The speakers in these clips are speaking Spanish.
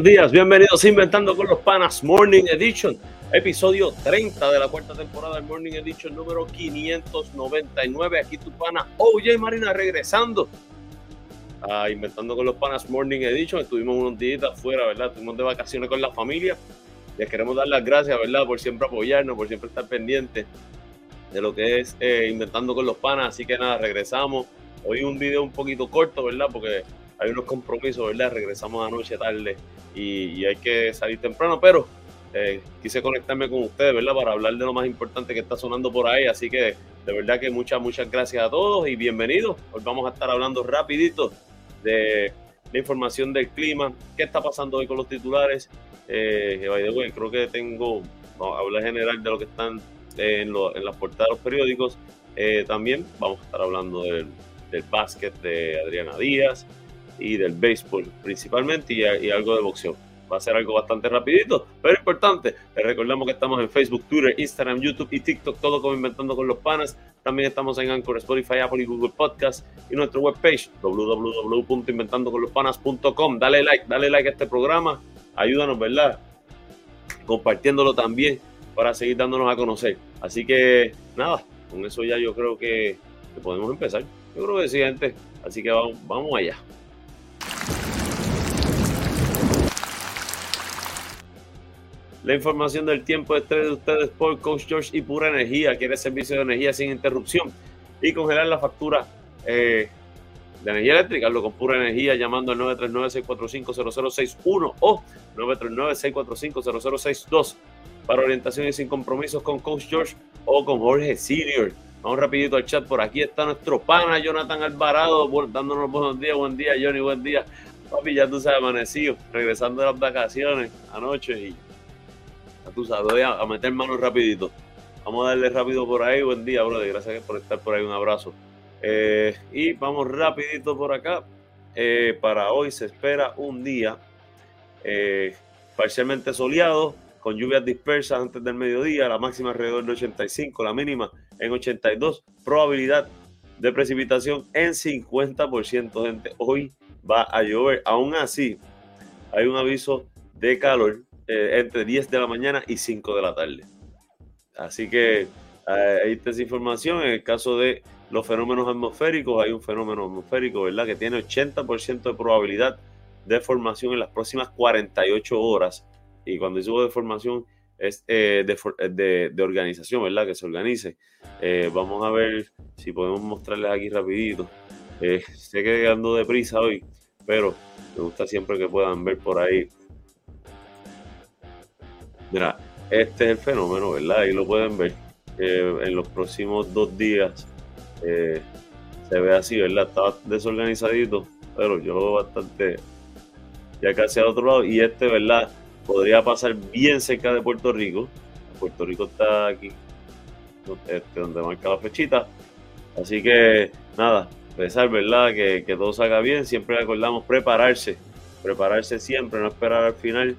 Buenos días, bienvenidos a Inventando con los Panas Morning Edition, episodio 30 de la cuarta temporada del Morning Edition número 599. Aquí tu pana OJ Marina regresando a Inventando con los Panas Morning Edition. Estuvimos unos días afuera, ¿verdad? Estuvimos de vacaciones con la familia. Les queremos dar las gracias, ¿verdad? Por siempre apoyarnos, por siempre estar pendientes de lo que es eh, Inventando con los Panas. Así que nada, regresamos. Hoy un video un poquito corto, ¿verdad? Porque hay unos compromisos, ¿verdad? Regresamos anoche tarde y, hay que salir temprano, pero eh, quise conectarme con ustedes, ¿verdad? Para hablar de lo más importante que está sonando por ahí. Así que de verdad que muchas, muchas gracias a todos y bienvenidos. Hoy vamos a estar hablando rapidito de la información del clima, qué está pasando hoy con los titulares. Eh, creo que tengo, vamos a hablar general de lo que están en, las portadas de los periódicos. Eh, también vamos a estar hablando del, del básquet de Adriana Díaz, y del béisbol principalmente y, algo de boxeo. Va a ser algo bastante rapidito, pero importante. Les recordamos que estamos en Facebook, Twitter, Instagram, YouTube y TikTok, todo como Inventando con los Panas. También estamos en Anchor, Spotify, Apple y Google Podcast y nuestra webpage www.inventandoconlospanas.com. Dale like, dale like a este programa. Ayúdanos, ¿verdad? Compartiéndolo también para seguir dándonos a conocer. Así que nada, con eso ya yo creo que, podemos empezar. Yo creo que sí, gente. Así que vamos, vamos allá. La información del tiempo de de ustedes por Coach George y Pura Energía. Quiere servicio de energía sin interrupción y congelar la factura eh, de energía eléctrica. Lo con Pura Energía llamando al 939-645-0061 o 939-645-0062 para orientación y sin compromisos con Coach George o con Jorge Senior. Vamos rapidito al chat. Por aquí está nuestro pana Jonathan Alvarado dándonos buenos días. Buen día, Johnny. Buen día. Papi, ya tú sabes, amanecido, regresando de las vacaciones anoche y tú sabes, a, meter manos rapidito. Vamos a darle rápido por ahí. Buen día, brother. Gracias por estar por ahí. Un abrazo. Eh, y vamos rapidito por acá. Eh, para hoy se espera un día eh, parcialmente soleado, con lluvias dispersas antes del mediodía, la máxima alrededor de 85, la mínima en 82, probabilidad de precipitación en 50%, gente. Hoy va a llover. Aún así, hay un aviso de calor eh, entre 10 de la mañana y 5 de la tarde. Así que eh, ahí está esa información. En el caso de los fenómenos atmosféricos, hay un fenómeno atmosférico, ¿verdad? Que tiene 80% de probabilidad de formación en las próximas 48 horas. Y cuando digo de formación, es eh, de, de, organización, ¿verdad? Que se organice. vamos a ver si podemos mostrarles aquí rapidito. sé que ando deprisa hoy, pero me gusta siempre que puedan ver por ahí Mira, este es el fenómeno, ¿verdad? Ahí lo pueden ver. en los próximos dos días eh, se ve así, ¿verdad? Está desorganizadito, pero yo bastante ya casi al otro lado. Y este, ¿verdad? Podría pasar bien cerca de Puerto Rico. Puerto Rico está aquí, este, donde marca la flechita. Así que, nada, pensar, ¿verdad? Que, que todo salga bien. Siempre recordamos prepararse. Prepararse siempre, no esperar al final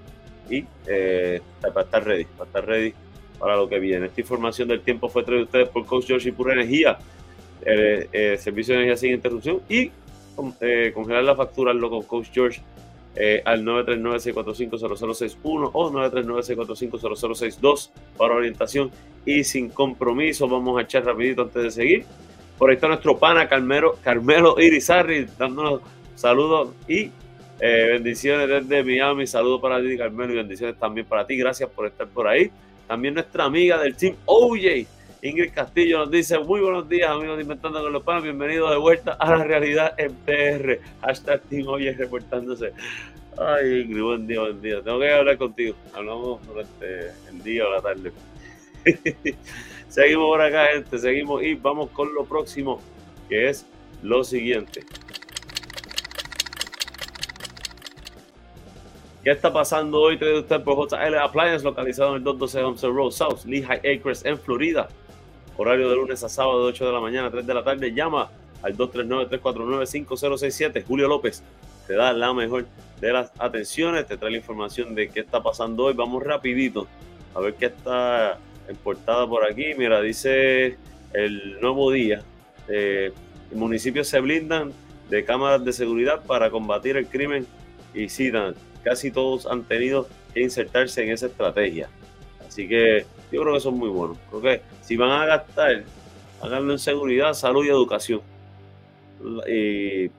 y eh, para estar ready, para estar ready para lo que viene. Esta información del tiempo fue traída ustedes por Coach George y Pura Energía, eh, eh, servicio de energía sin interrupción y congelar la factura con Coach George al 939-645-0061 o 939-645-0062 para orientación y sin compromiso. Vamos a echar rapidito antes de seguir. Por ahí está nuestro pana Carmelo, Carmelo Irizarri dándonos saludos y eh, bendiciones desde Miami. Saludos para ti, Carmelo, y bendiciones también para ti. Gracias por estar por ahí. También nuestra amiga del team OJ, Ingrid Castillo, nos dice: Muy buenos días, amigos de Inventando con los Panos. Bienvenidos de vuelta a la realidad en PR. Hashtag Team OJ reportándose. Ay, Ingrid, buen día, buen día. Tengo que hablar contigo. Hablamos durante el día o la tarde. seguimos por acá, gente. Seguimos y vamos con lo próximo, que es lo siguiente. ¿Qué está pasando hoy? Trae usted por JL Appliance, localizado en el 212 Homestead Road South, Lehigh Acres, en Florida. Horario de lunes a sábado de 8 de la mañana a 3 de la tarde. Llama al 239-349-5067. Julio López te da la mejor de las atenciones, te trae la información de qué está pasando hoy. Vamos rapidito a ver qué está en portada por aquí. Mira, dice el nuevo día. Eh, municipios se blindan de cámaras de seguridad para combatir el crimen y sí, casi todos han tenido que insertarse en esa estrategia. Así que yo creo que son muy buenos. Creo que si van a gastar, háganlo en seguridad, salud y educación. Y,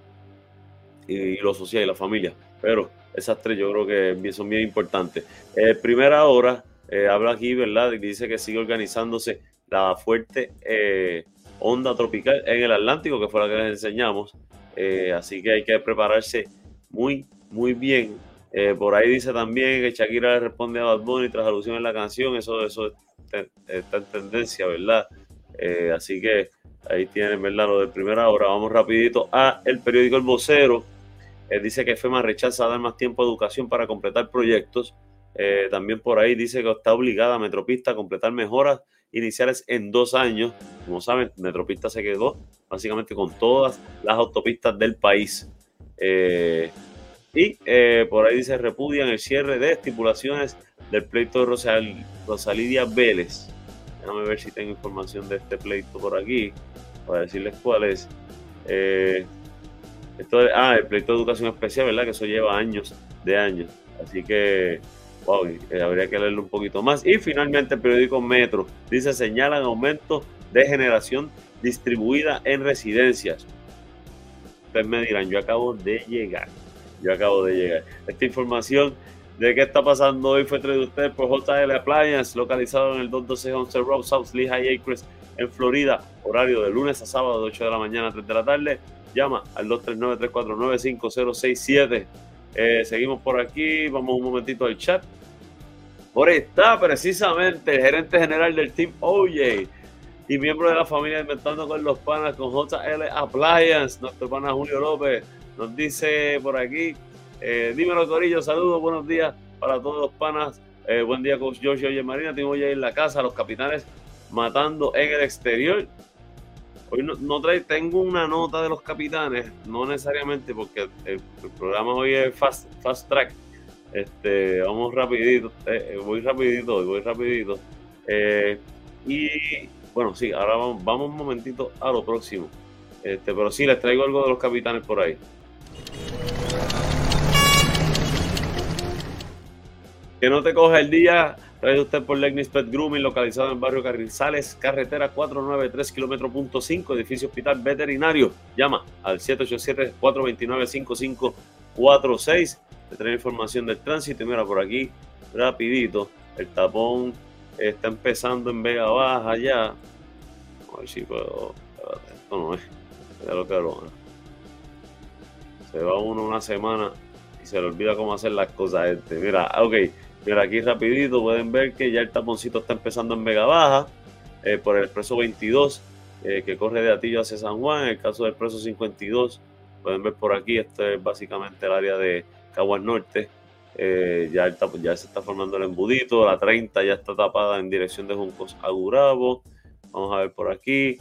y lo social y la familia. Pero esas tres yo creo que son bien importantes. Eh, primera hora, eh, habla aquí, ¿verdad? Dice que sigue organizándose la fuerte eh, onda tropical en el Atlántico, que fue la que les enseñamos. Así que hay que prepararse muy, muy bien. Por ahí dice también que Shakira le responde a Bad Bunny tras alusión en la canción. Eso, eso está en tendencia, ¿verdad? así que ahí tienen, ¿verdad? Lo de primera hora. Vamos rapidito a el periódico El Vocero. dice que FEMA rechaza dar más tiempo a educación para completar proyectos. Eh, también por ahí dice que está obligada Metropista a completar mejoras iniciales en dos años. Como saben, Metropista se quedó básicamente con todas las autopistas del país. Eh, y eh, por ahí dice repudian el cierre de estipulaciones del pleito de Rosal, Rosalidia Vélez. Déjame ver si tengo información de este pleito por aquí para decirles cuál es. esto ah, el pleito de educación especial, ¿verdad? Que eso lleva años de años. Así que Wow, eh, habría que leerlo un poquito más. Y finalmente el periódico Metro dice señalan aumento de generación distribuida en residencias. Ustedes me dirán, yo acabo de llegar. Yo acabo de llegar. Esta información de qué está pasando hoy fue traída usted por JL Appliance, localizado en el 21211 Road South Lehigh Acres en Florida. Horario de lunes a sábado de 8 de la mañana a 3 de la tarde. Llama al 239-349-5067. Eh, seguimos por aquí, vamos un momentito al chat. Por está precisamente el gerente general del Team OJ y miembro de la familia Inventando con los Panas con JL Appliance, nuestro pana Julio López. Nos dice por aquí, eh, dímelo Corillo, saludos, buenos días para todos los panas. Eh, buen día, Coach Joshua y Marina. Tengo ya en la casa los capitanes matando en el exterior. Hoy no, trae, tengo una nota de los capitanes, no necesariamente porque el, programa hoy es fast, fast track. Este, vamos rapidito, eh, eh, voy rapidito, voy rapidito. Eh, y bueno, sí, ahora vamos, vamos, un momentito a lo próximo. Este, pero sí, les traigo algo de los capitanes por ahí. Que no te coja el día, Trae usted por Legnis Pet Grooming, localizado en el barrio Carrizales, carretera 493, kilómetro punto 5, edificio hospital veterinario. Llama al 787-429-5546. Te trae información del tránsito. Mira, por aquí, rapidito, el tapón está empezando en Vega Baja ya. A ver si puedo. Esto no es. lo que Se va uno una semana y se le olvida cómo hacer las cosas. Este. Mira, ok Mira, aquí rapidito pueden ver que ya el taponcito está empezando en Vega Baja eh, por el expreso 22 eh, que corre de Atillo hacia San Juan. En el caso del expreso 52, pueden ver por aquí, este es básicamente el área de Caguas Norte. Eh, ya, ya se está formando el embudito, la 30 ya está tapada en dirección de Juncos a Gurabo. Vamos a ver por aquí.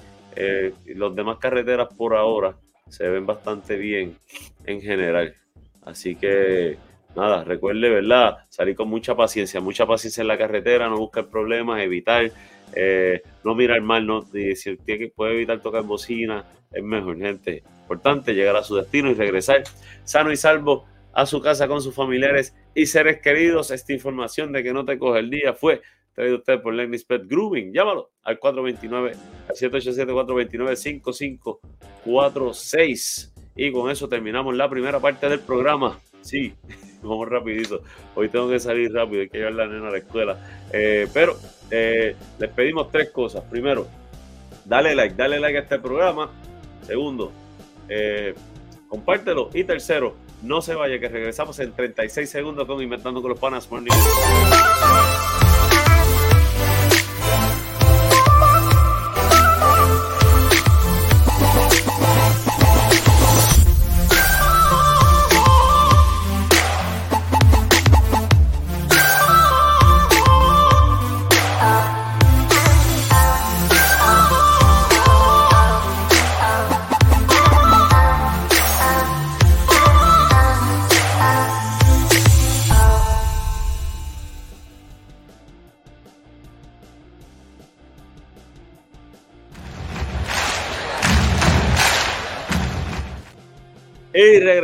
los demás carreteras por ahora se ven bastante bien en general. Así que nada, recuerde, ¿verdad? Salir con mucha paciencia, mucha paciencia en la carretera, no buscar problemas, evitar, eh, no mirar mal, no, si puede evitar tocar bocina, es mejor, gente. Importante llegar a su destino y regresar sano y salvo a su casa con sus familiares y seres queridos. Esta información de que no te coge el día fue traído usted por Lenny's Pet Grooming. Llámalo al 429, al 787-429-5546. Y con eso terminamos la primera parte del programa. Sí, vamos rapidito. Hoy tengo que salir rápido, hay que llevar la nena a la escuela. Eh, pero eh, les pedimos tres cosas. Primero, dale like, dale like a este programa. Segundo, eh, compártelo. Y tercero, no se vaya, que regresamos en 36 segundos con Inventando con los Panas Morning.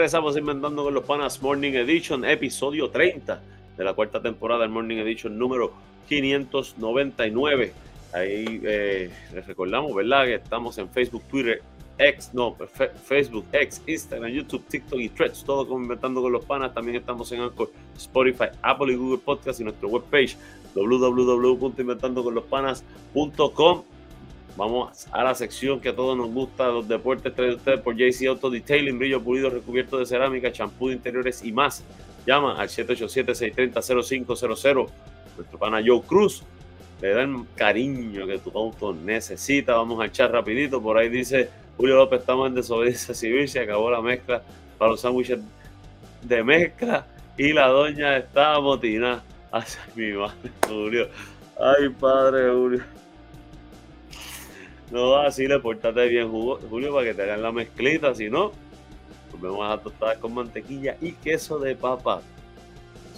Regresamos inventando con los panas Morning Edition, episodio 30 de la cuarta temporada del Morning Edition número 599. Ahí eh, les recordamos, ¿verdad? Que estamos en Facebook, Twitter, X, no, Facebook, X, Instagram, YouTube, TikTok y Threads, todo como Inventando con los Panas. También estamos en Anchor, Spotify, Apple y Google Podcast y nuestra webpage www.inventandoconlospanas.com. Vamos a la sección que a todos nos gusta, los deportes traídos ustedes por JC Auto Detailing, brillo pulido recubierto de cerámica, champú de interiores y más. Llama al 787-630-0500. Nuestro pana Joe Cruz le da el cariño que tu auto necesita. Vamos a echar rapidito. Por ahí dice Julio López, estamos en desobediencia civil. Se acabó la mezcla para los sándwiches de mezcla y la doña está motina. Ay, mi madre, Julio. Ay, padre, Julio. No, así le portate bien, Julio, para que te hagan la mezclita. Si no, nos vemos a tostadas con mantequilla y queso de papa.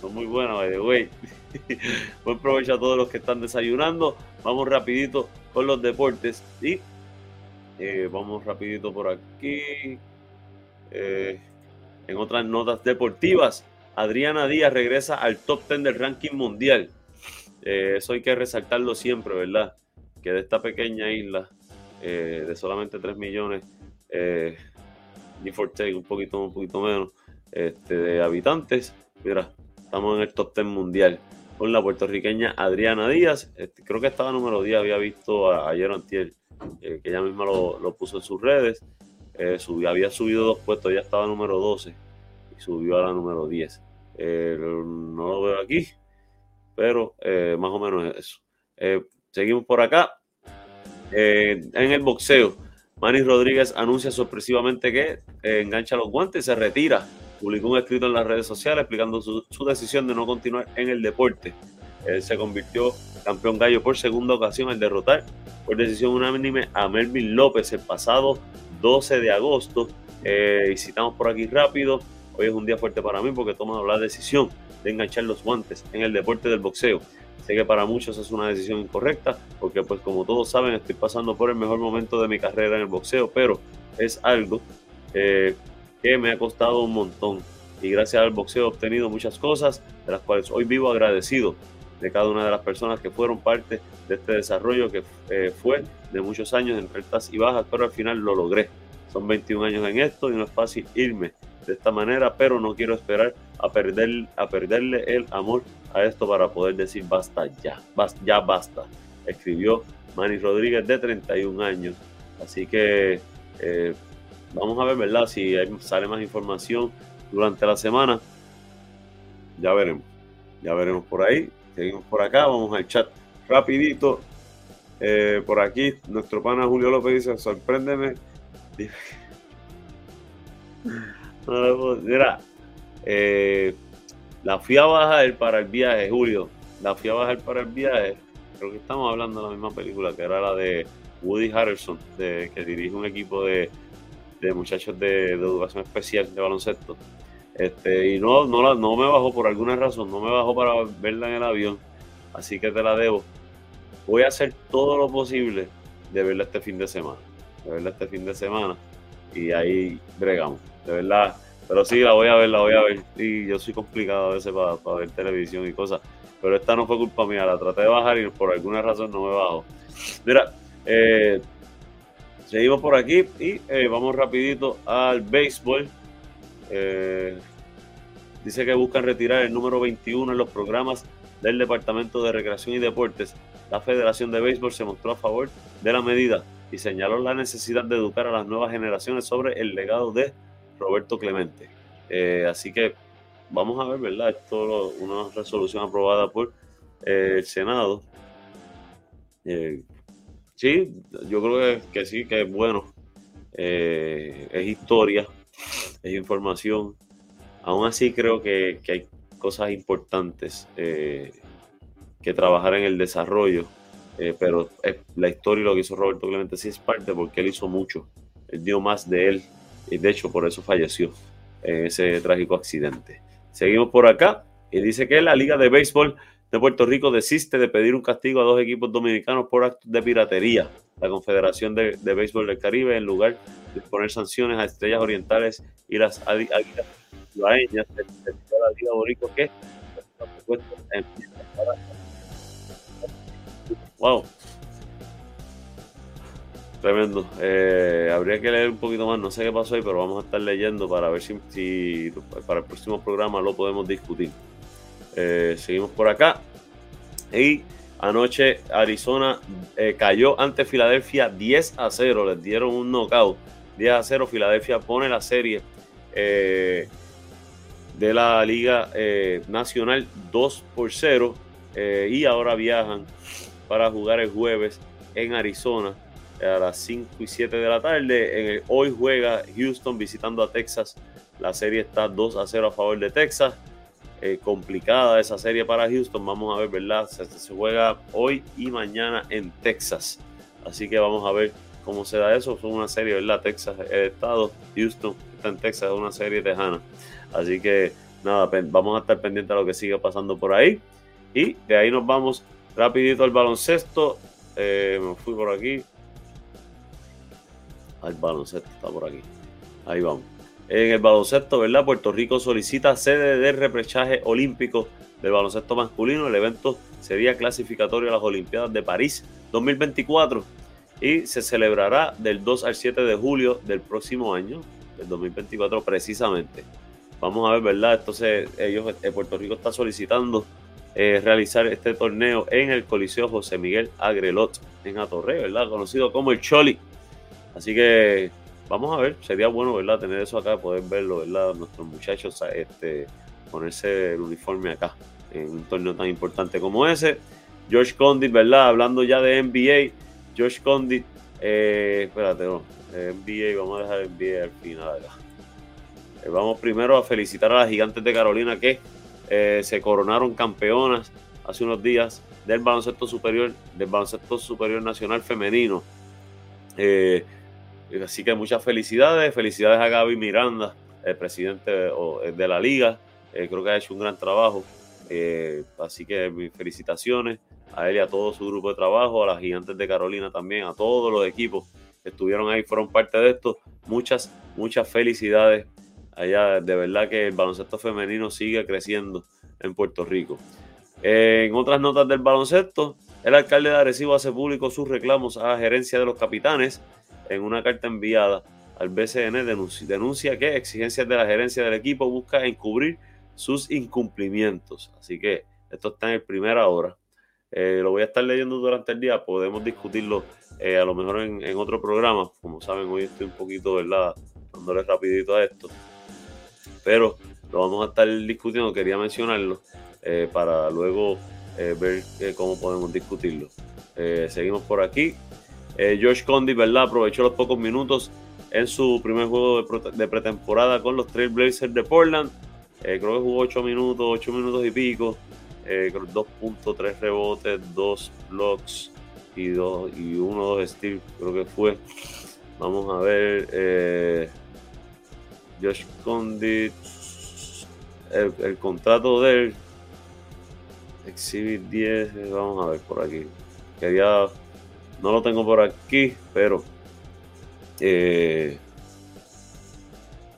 Son muy buenas, by. Buen provecho a todos los que están desayunando. Vamos rapidito con los deportes y eh, vamos rapidito por aquí. Eh, en otras notas deportivas, Adriana Díaz regresa al top 10 del ranking mundial. Eh, eso hay que resaltarlo siempre, ¿verdad? Que de esta pequeña isla eh, de solamente 3 millones, eh, for un poquito, un poquito menos, este, de habitantes. Mira, estamos en el top 10 mundial con la puertorriqueña Adriana Díaz. Este, creo que estaba número 10, había visto ayer o antier, eh, que ella misma lo, puso en sus redes. Eh, había subido dos puestos, ya estaba número 12 y subió a la número 10. no lo veo aquí, pero más o menos eso. seguimos por acá. Eh, en el boxeo, Manny Rodríguez anuncia sorpresivamente que eh, engancha los guantes y se retira. Publicó un escrito en las redes sociales explicando su, decisión de no continuar en el deporte. Él se convirtió campeón gallo por segunda ocasión al derrotar por decisión unánime a Melvin López el pasado 12 de agosto. Eh, y citamos por aquí rápido. Hoy es un día fuerte para mí porque he tomado la decisión de enganchar los guantes en el deporte del boxeo. Sé que para muchos es una decisión incorrecta, porque pues como todos saben estoy pasando por el mejor momento de mi carrera en el boxeo, pero es algo eh, que me ha costado un montón. Y gracias al boxeo he obtenido muchas cosas, de las cuales hoy vivo agradecido de cada una de las personas que fueron parte de este desarrollo que eh, fue de muchos años en altas y bajas, pero al final lo logré. Son 21 años en esto y no es fácil irme de esta manera, pero no quiero esperar a, perder, a perderle el amor a esto para poder decir basta ya, ya basta. Escribió Manny Rodríguez de 31 años. Así que eh, vamos a ver, ¿verdad? Si sale más información durante la semana. Ya veremos. Ya veremos por ahí. Seguimos por acá. Vamos al chat rapidito. Eh, por aquí, nuestro pana Julio López dice, sorpréndeme. Mira, eh, la fui a bajar para el viaje, Julio. La fui a bajar para el viaje. Creo que estamos hablando de la misma película, que era la de Woody Harrelson, de, que dirige un equipo de, muchachos de, educación especial de baloncesto. Este, y no, no, no me bajó por alguna razón, no me bajó para verla en el avión. Así que te la debo. Voy a hacer todo lo posible de verla este fin de semana. De verla este fin de semana. Y ahí bregamos. De verdad pero sí, la voy a ver, la voy a ver. Y yo soy complicado a veces para, ver televisión y cosas. Pero esta no fue culpa mía, la traté de bajar y por alguna razón no me bajo. Mira, eh, seguimos por aquí y eh, vamos rapidito al béisbol. Eh, dice que buscan retirar el número 21 en los programas del Departamento de Recreación y Deportes. La Federación de Béisbol se mostró a favor de la medida y señaló la necesidad de educar a las nuevas generaciones sobre el legado de Roberto Clemente. Eh, así que vamos a ver, ¿verdad? Esto una resolución aprobada por eh, el Senado. Eh, sí, yo creo que, sí, que es bueno. es historia, es información. Aún así creo que, hay cosas importantes que trabajar en el desarrollo. pero la historia y lo que hizo Roberto Clemente sí es parte porque él hizo mucho. Él dio más de él y de hecho por eso falleció en ese trágico accidente. Seguimos por acá y dice que la Liga de Béisbol de Puerto Rico desiste de pedir un castigo a dos equipos dominicanos por actos de piratería. La Confederación de, Béisbol del Caribe, en lugar de poner sanciones a Estrellas Orientales y las Águilas Ciudadeñas, de la Liga Borico que Wow. Tremendo. Eh, habría que leer un poquito más, no sé qué pasó ahí, pero vamos a estar leyendo para ver si, para el próximo programa lo podemos discutir. Eh, seguimos por acá. Y anoche Arizona eh, cayó ante Filadelfia 10 a 0, les dieron un knockout. 10 a 0, Filadelfia pone la serie de la Liga Nacional 2 por 0 y ahora viajan para jugar el jueves en Arizona a las 5 y 7 de la tarde. hoy juega Houston visitando a Texas. La serie está 2 a 0 a favor de Texas. Eh, complicada esa serie para Houston. Vamos a ver, ¿verdad? Se, juega hoy y mañana en Texas. Así que vamos a ver cómo se da eso. Es una serie, ¿verdad? Texas, el estado, Houston está en Texas, es una serie tejana. Así que nada, vamos a estar pendientes a lo que siga pasando por ahí. Y de ahí nos vamos rapidito al baloncesto. Eh, me fui por aquí. Al baloncesto está por aquí. Ahí vamos. En el baloncesto, ¿verdad? Puerto Rico solicita sede de reprechaje olímpico del baloncesto masculino. El evento sería clasificatorio a las Olimpiadas de París 2024 y se celebrará del 2 al 7 de julio del próximo año, del 2024 precisamente. Vamos a ver, ¿verdad? Entonces, ellos, eh, Puerto Rico está solicitando eh, realizar este torneo en el Coliseo José Miguel Agrelot en Atorrey, ¿verdad? Conocido como el Choli. Así que vamos a ver, sería bueno, ¿verdad? Tener eso acá, poder verlo, ¿verdad? Nuestros muchachos este, ponerse el uniforme acá en un torneo tan importante como ese. George Condit, ¿verdad? Hablando ya de NBA, George Condit, eh, espérate, NBA, vamos a dejar NBA al final acá. Eh, vamos primero a felicitar a las gigantes de Carolina que eh, se coronaron campeonas hace unos días del baloncesto superior, del baloncesto superior nacional femenino. Así que muchas felicidades, felicidades a Gaby Miranda, el presidente de la liga, eh, creo que ha hecho un gran trabajo, eh, así que mis felicitaciones a él y a todo su grupo de trabajo, a las gigantes de Carolina también, a todos los equipos que estuvieron ahí, fueron parte de esto, muchas, muchas felicidades. Allá, de verdad que el baloncesto femenino sigue creciendo en Puerto Rico. en otras notas del baloncesto, el alcalde de Arecibo hace público sus reclamos a la gerencia de los capitanes en una carta enviada al BCN denuncia, que exigencias de la gerencia del equipo busca encubrir sus incumplimientos. Así que esto está en el primera hora. Eh, lo voy a estar leyendo durante el día, podemos discutirlo eh, a lo mejor en, otro programa. Como saben, hoy estoy un poquito, ¿verdad? Dándole rapidito a esto. Pero lo vamos a estar discutiendo, quería mencionarlo eh, para luego ver cómo podemos discutirlo. seguimos por aquí. Eh, George Condi, ¿verdad? Aprovechó los pocos minutos en su primer juego de, pretemporada con los Trailblazers de Portland. Eh, creo que jugó 8 minutos, 8 minutos y pico. Eh, 2.3 rebotes, 2 blocks y, dos, y 1 2 steals, creo que fue. Vamos a ver. Eh, Josh Condit. El, el, contrato de él. Exhibit 10. Vamos a ver por aquí. Quería no lo tengo por aquí, pero eh,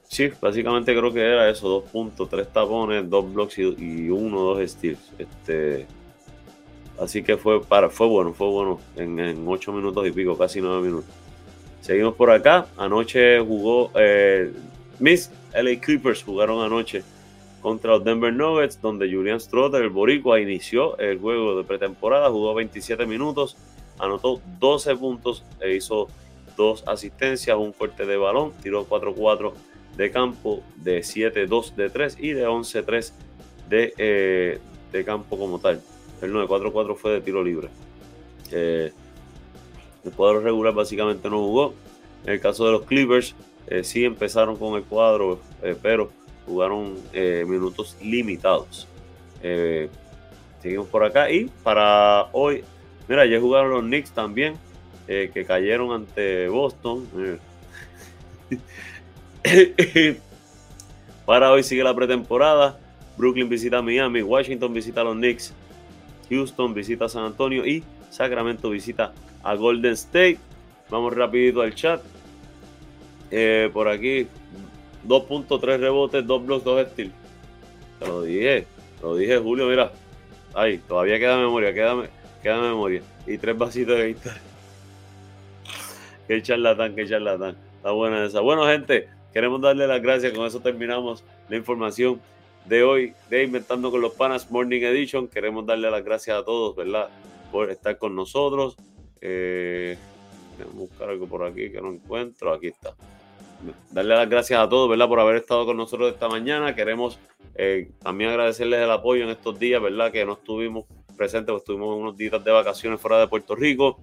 sí, básicamente creo que era eso, dos puntos, tres tapones, dos blocks y, uno, dos steals. Este, así que fue para, fue bueno, fue bueno en, ocho minutos y pico, casi nueve minutos. Seguimos por acá. Anoche jugó eh, Miss LA Clippers jugaron anoche contra los Denver Nuggets, donde Julian Strotter, el boricua, inició el juego de pretemporada, jugó 27 minutos, anotó 12 puntos e hizo dos asistencias, un fuerte de balón, tiró 4-4 de campo, de 7-2 de 3 y de 11-3 de, eh, de campo como tal. El 9-4-4 fue de tiro libre. Eh, el cuadro regular básicamente no jugó. En el caso de los Clippers, eh, sí empezaron con el cuadro, pero jugaron minutos limitados. seguimos por acá y para hoy Mira, ya jugaron los Knicks también, eh, que cayeron ante Boston. Para hoy sigue la pretemporada. Brooklyn visita Miami, Washington visita a los Knicks. Houston visita San Antonio y Sacramento visita a Golden State. Vamos rapidito al chat. Eh, por aquí, 2.3 rebotes, 2 blocks, 2 steals. Te lo dije, lo dije Julio, mira. Ahí, todavía queda memoria, queda, queda memoria. Y tres vasitos de guitarra. qué charlatán, qué charlatán. Está buena esa. Bueno, gente, queremos darle las gracias. Con eso terminamos la información de hoy de Inventando con los Panas Morning Edition. Queremos darle las gracias a todos, ¿verdad? Por estar con nosotros. Eh, buscar algo por aquí que no encuentro. Aquí está. Darle las gracias a todos, ¿verdad? Por haber estado con nosotros esta mañana. Queremos eh, también agradecerles el apoyo en estos días, ¿verdad? Que no estuvimos presentes, pues estuvimos unos días de vacaciones fuera de Puerto Rico.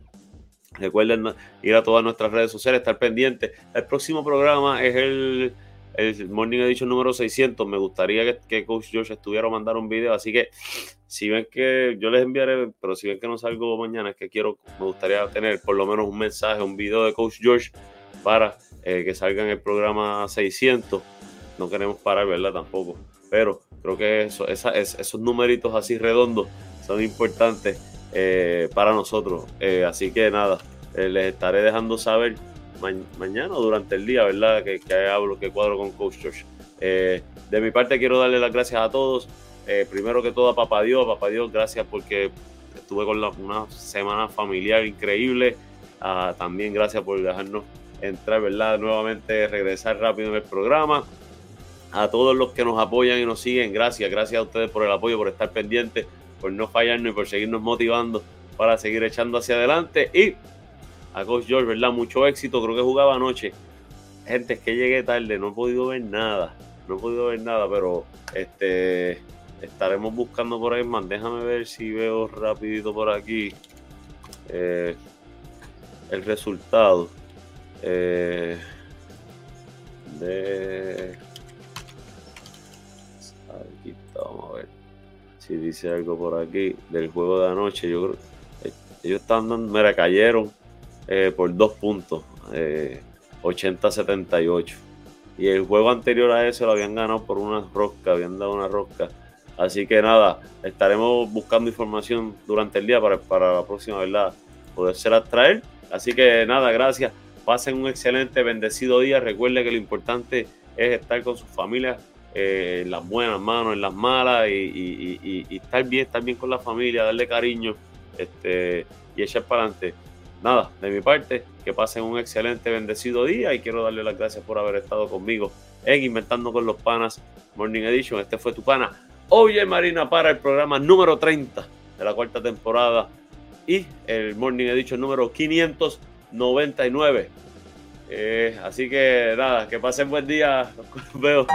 Recuerden ir a todas nuestras redes sociales, estar pendientes. El próximo programa es el, el Morning Edition número 600. Me gustaría que, que, Coach George estuviera a mandar un video. Así que si ven que yo les enviaré, pero si ven que no salgo mañana, es que quiero, me gustaría tener por lo menos un mensaje, un video de Coach George para eh, que salga en el programa 600. No queremos parar, ¿verdad? Tampoco. Pero creo que eso, esos numeritos así redondos son importantes eh, para nosotros. Eh, así que nada, les estaré dejando saber mañana o durante el día, ¿verdad? Que, hablo, que cuadro con Coach George. de mi parte quiero darle las gracias a todos. primero que todo a Papá Dios, Papá Dios, gracias porque estuve con una semana familiar increíble. Ah, también gracias por dejarnos entrar, ¿verdad? Nuevamente regresar rápido en el programa. A todos los que nos apoyan y nos siguen, gracias, gracias a ustedes por el apoyo, por estar pendientes, por no fallarnos y por seguirnos motivando para seguir echando hacia adelante. Y a Coach George, ¿verdad? Mucho éxito, creo que jugaba anoche. Gente, es que llegué tarde, no he podido ver nada, no he podido ver nada, pero este estaremos buscando por ahí más. Déjame ver si veo rapidito por aquí eh, el resultado. Eh, de si dice algo por aquí del juego de anoche. Yo creo eh, ellos están dando, mira, cayeron eh, por dos puntos, 80-78. Y el juego anterior a ese lo habían ganado por una rosca, habían dado una rosca. Así que nada, estaremos buscando información durante el día para, para la próxima, ¿verdad? Poder ser traer. Así que nada, gracias. Pasen un excelente, bendecido día. Recuerde que lo importante es estar con sus familias eh, en las buenas manos, en las malas y, estar bien, estar bien con la familia, darle cariño este, y echar para adelante. Nada, de mi parte, que pasen un excelente, bendecido día y quiero darle las gracias por haber estado conmigo en Inventando con los Panas Morning Edition. Este fue tu pana, Oye Marina, para el programa número 30 de la cuarta temporada y el Morning Edition número 500. 99. Eh, así que nada, que pasen buen día. Los veo.